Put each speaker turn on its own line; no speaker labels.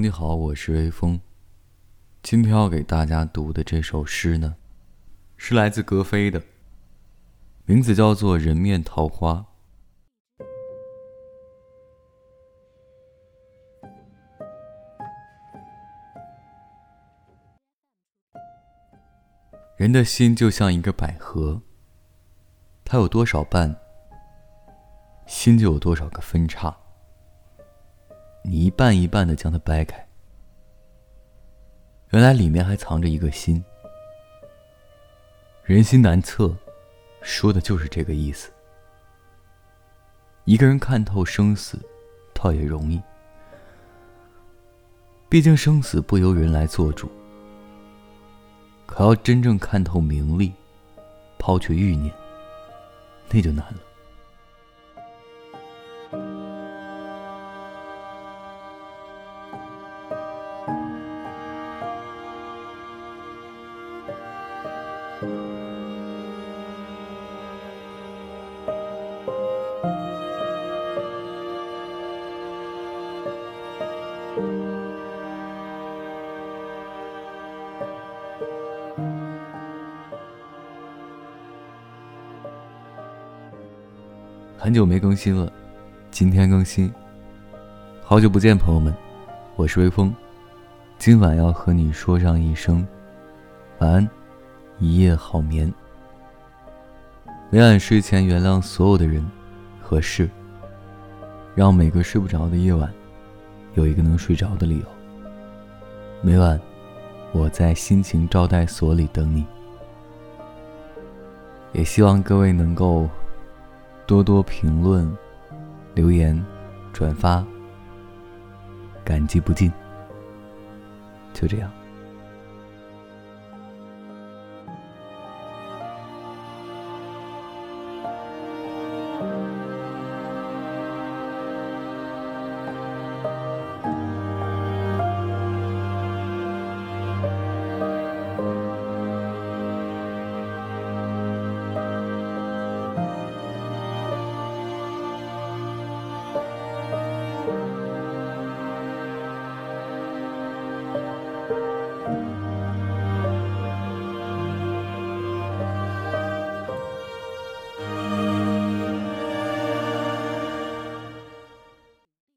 你好，我是微风。今天要给大家读的这首诗呢，是来自格非的，名字叫做《人面桃花》。人的心就像一个百合，它有多少瓣，心就有多少个分叉。你一半一半的将它掰开，原来里面还藏着一个心。人心难测，说的就是这个意思。一个人看透生死，倒也容易。毕竟生死不由人来做主，可要真正看透名利，抛却欲念，那就难了。很久没更新了，今天更新。好久不见，朋友们，我是微风，今晚要和你说上一声晚安，一夜好眠。每晚睡前原谅所有的人和事，让每个睡不着的夜晚有一个能睡着的理由。每晚我在心情招待所里等你，也希望各位能够。多多评论、留言、转发，感激不尽。就这样。